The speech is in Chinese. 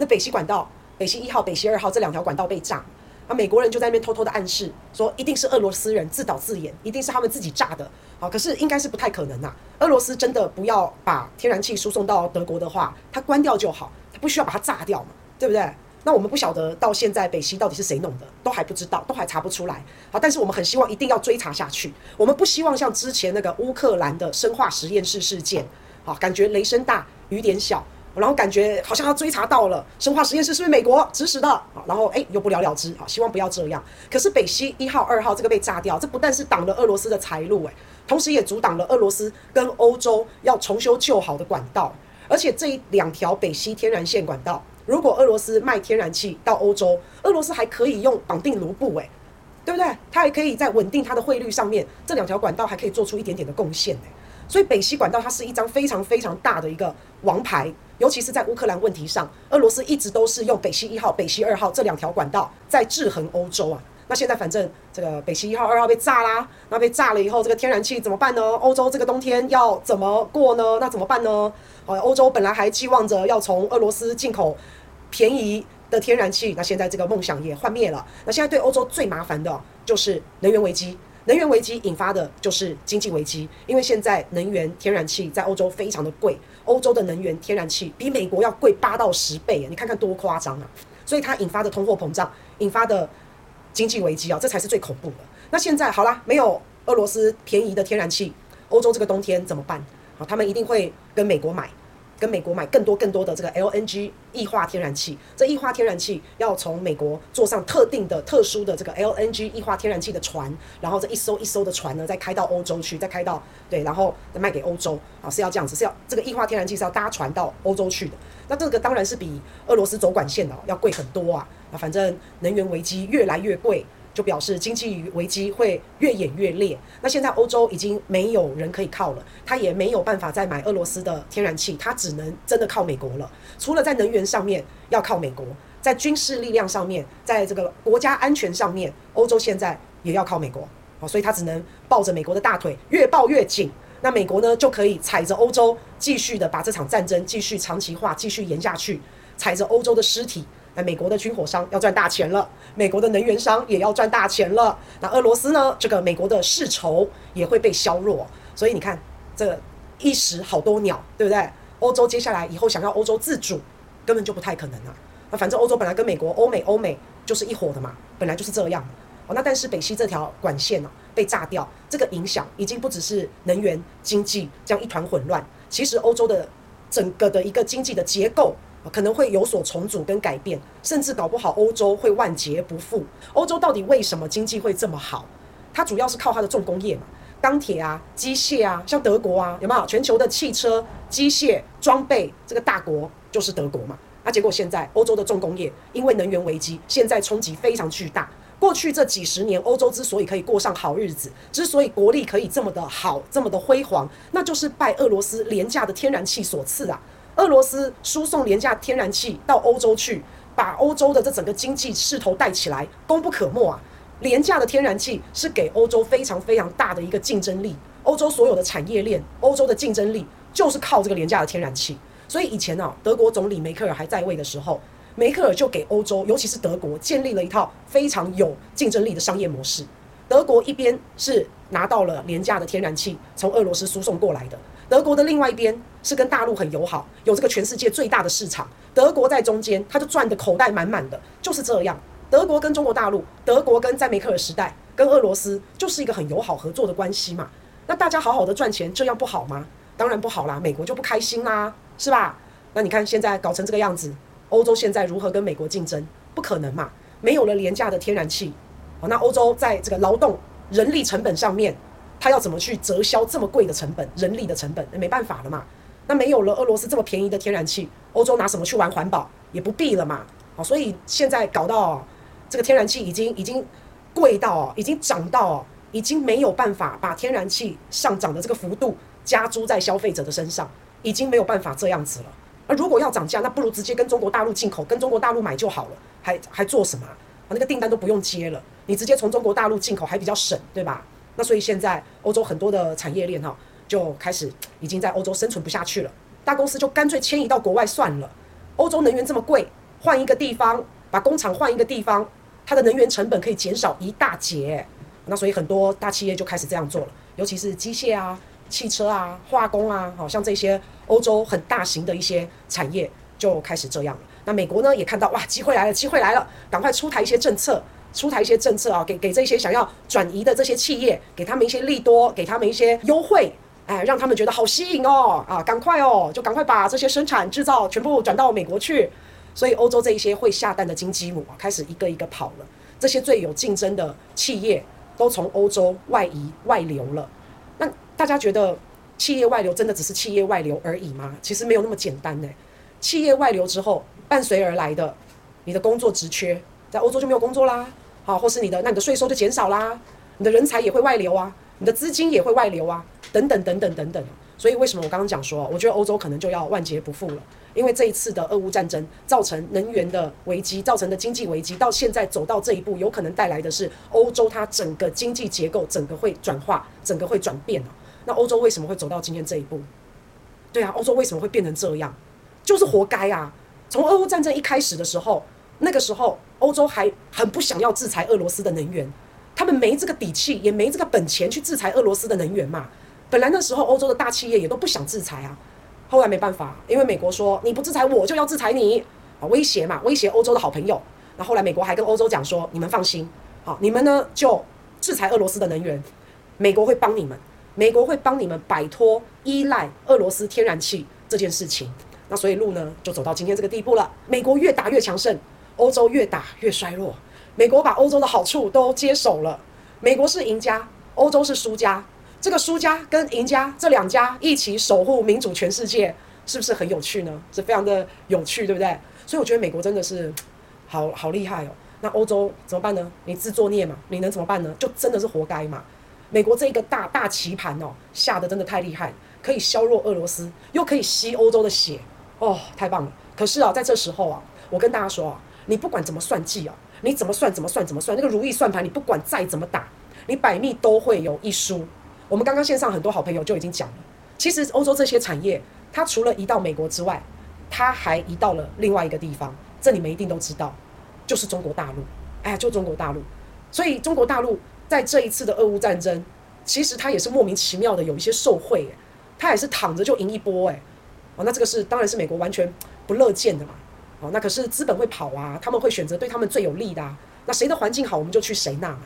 那北溪管道，北溪一号、北溪二号这两条管道被炸，啊，美国人就在那边偷偷的暗示说，一定是俄罗斯人自导自演，一定是他们自己炸的。好，可是应该是不太可能呐。俄罗斯真的不要把天然气输送到德国的话，它关掉就好，它不需要把它炸掉嘛，对不对？那我们不晓得到现在北溪到底是谁弄的，都还不知道，都还查不出来。好，但是我们很希望一定要追查下去。我们不希望像之前那个乌克兰的生化实验室事件，好，感觉雷声大雨点小，然后感觉好像要追查到了生化实验室是不是美国指使的？好，然后哎又不了了之。好，希望不要这样。可是北溪一号、二号这个被炸掉，这不但是挡了俄罗斯的财路，哎，同时也阻挡了俄罗斯跟欧洲要重修旧好的管道，而且这两条北溪天然线管道。如果俄罗斯卖天然气到欧洲，俄罗斯还可以用绑定卢布，诶，对不对？它还可以在稳定它的汇率上面，这两条管道还可以做出一点点的贡献，诶。所以北溪管道它是一张非常非常大的一个王牌，尤其是在乌克兰问题上，俄罗斯一直都是用北溪一号、北溪二号这两条管道在制衡欧洲啊。那现在反正这个北溪一号、二号被炸啦，那被炸了以后，这个天然气怎么办呢？欧洲这个冬天要怎么过呢？那怎么办呢？呃，欧洲本来还寄望着要从俄罗斯进口。便宜的天然气，那现在这个梦想也幻灭了。那现在对欧洲最麻烦的就是能源危机，能源危机引发的就是经济危机，因为现在能源天然气在欧洲非常的贵，欧洲的能源天然气比美国要贵八到十倍，你看看多夸张啊！所以它引发的通货膨胀，引发的经济危机啊，这才是最恐怖的。那现在好啦，没有俄罗斯便宜的天然气，欧洲这个冬天怎么办？好，他们一定会跟美国买。跟美国买更多更多的这个 LNG 液化天然气，这液化天然气要从美国坐上特定的、特殊的这个 LNG 液化天然气的船，然后这一艘一艘的船呢，再开到欧洲去，再开到对，然后再卖给欧洲啊，是要这样子，是要这个液化天然气是要搭船到欧洲去的。那这个当然是比俄罗斯走管线的要贵很多啊。那反正能源危机越来越贵。就表示经济危机会越演越烈。那现在欧洲已经没有人可以靠了，他也没有办法再买俄罗斯的天然气，他只能真的靠美国了。除了在能源上面要靠美国，在军事力量上面，在这个国家安全上面，欧洲现在也要靠美国。好，所以他只能抱着美国的大腿，越抱越紧。那美国呢，就可以踩着欧洲继续的把这场战争继续长期化，继续延下去，踩着欧洲的尸体。那美国的军火商要赚大钱了，美国的能源商也要赚大钱了。那俄罗斯呢？这个美国的世仇也会被削弱。所以你看，这一石好多鸟，对不对？欧洲接下来以后想要欧洲自主，根本就不太可能啊。那反正欧洲本来跟美国、欧美、欧美就是一伙的嘛，本来就是这样。哦，那但是北溪这条管线呢，被炸掉，这个影响已经不只是能源、经济这样一团混乱。其实欧洲的整个的一个经济的结构。可能会有所重组跟改变，甚至搞不好欧洲会万劫不复。欧洲到底为什么经济会这么好？它主要是靠它的重工业嘛，钢铁啊、机械啊，像德国啊，有没有？全球的汽车、机械、装备这个大国就是德国嘛。那结果现在欧洲的重工业因为能源危机，现在冲击非常巨大。过去这几十年，欧洲之所以可以过上好日子，之所以国力可以这么的好、这么的辉煌，那就是拜俄罗斯廉价的天然气所赐啊。俄罗斯输送廉价天然气到欧洲去，把欧洲的这整个经济势头带起来，功不可没啊！廉价的天然气是给欧洲非常非常大的一个竞争力，欧洲所有的产业链，欧洲的竞争力就是靠这个廉价的天然气。所以以前啊，德国总理梅克尔还在位的时候，梅克尔就给欧洲，尤其是德国，建立了一套非常有竞争力的商业模式。德国一边是拿到了廉价的天然气，从俄罗斯输送过来的。德国的另外一边是跟大陆很友好，有这个全世界最大的市场。德国在中间，他就赚的口袋满满的，就是这样。德国跟中国大陆，德国跟在梅克尔时代跟俄罗斯就是一个很友好合作的关系嘛。那大家好好的赚钱，这样不好吗？当然不好啦，美国就不开心啦，是吧？那你看现在搞成这个样子，欧洲现在如何跟美国竞争？不可能嘛，没有了廉价的天然气，哦，那欧洲在这个劳动人力成本上面。他要怎么去折销这么贵的成本，人力的成本？那没办法了嘛。那没有了俄罗斯这么便宜的天然气，欧洲拿什么去玩环保？也不必了嘛。好，所以现在搞到这个天然气已经已经贵到，已经涨到，已经没有办法把天然气上涨的这个幅度加诸在消费者的身上，已经没有办法这样子了。而如果要涨价，那不如直接跟中国大陆进口，跟中国大陆买就好了，还还做什么？啊那个订单都不用接了，你直接从中国大陆进口还比较省，对吧？那所以现在欧洲很多的产业链哈，就开始已经在欧洲生存不下去了，大公司就干脆迁移到国外算了。欧洲能源这么贵，换一个地方，把工厂换一个地方，它的能源成本可以减少一大截。那所以很多大企业就开始这样做了，尤其是机械啊、汽车啊、化工啊，好像这些欧洲很大型的一些产业就开始这样了。那美国呢也看到哇，机会来了，机会来了，赶快出台一些政策，出台一些政策啊，给给这些想要转移的这些企业，给他们一些利多，给他们一些优惠，哎，让他们觉得好吸引哦，啊，赶快哦，就赶快把这些生产制造全部转到美国去。所以欧洲这一些会下蛋的金鸡母啊，开始一个一个跑了。这些最有竞争的企业都从欧洲外移外流了。那大家觉得企业外流真的只是企业外流而已吗？其实没有那么简单呢。企业外流之后，伴随而来的，你的工作职缺在欧洲就没有工作啦，好，或是你的那你的税收就减少啦，你的人才也会外流啊，你的资金也会外流啊，等等等等等等。所以为什么我刚刚讲说，我觉得欧洲可能就要万劫不复了，因为这一次的俄乌战争造成能源的危机，造成的经济危机，到现在走到这一步，有可能带来的是欧洲它整个经济结构整个会转化，整个会转变。那欧洲为什么会走到今天这一步？对啊，欧洲为什么会变成这样？就是活该啊！从俄乌战争一开始的时候，那个时候欧洲还很不想要制裁俄罗斯的能源，他们没这个底气，也没这个本钱去制裁俄罗斯的能源嘛。本来那时候欧洲的大企业也都不想制裁啊，后来没办法，因为美国说你不制裁我就要制裁你啊，威胁嘛，威胁欧洲的好朋友。那后来美国还跟欧洲讲说，你们放心，好，你们呢就制裁俄罗斯的能源，美国会帮你们，美国会帮你们摆脱依赖俄罗斯天然气这件事情。那所以路呢就走到今天这个地步了，美国越打越强盛，欧洲越打越衰弱，美国把欧洲的好处都接手了，美国是赢家，欧洲是输家。这个输家跟赢家这两家一起守护民主全世界，是不是很有趣呢？是非常的有趣，对不对？所以我觉得美国真的是好好厉害哦。那欧洲怎么办呢？你自作孽嘛，你能怎么办呢？就真的是活该嘛。美国这一个大大棋盘哦，下得真的太厉害，可以削弱俄罗斯，又可以吸欧洲的血，哦，太棒了。可是啊，在这时候啊，我跟大家说啊，你不管怎么算计啊，你怎么算怎么算怎么算，那个如意算盘，你不管再怎么打，你百密都会有一输。我们刚刚线上很多好朋友就已经讲了，其实欧洲这些产业，它除了移到美国之外，它还移到了另外一个地方，这你们一定都知道，就是中国大陆。哎，就中国大陆。所以中国大陆在这一次的俄乌战争，其实它也是莫名其妙的有一些受贿，它也是躺着就赢一波，哎，哦，那这个是当然是美国完全不乐见的嘛，哦，那可是资本会跑啊，他们会选择对他们最有利的啊，那谁的环境好，我们就去谁那。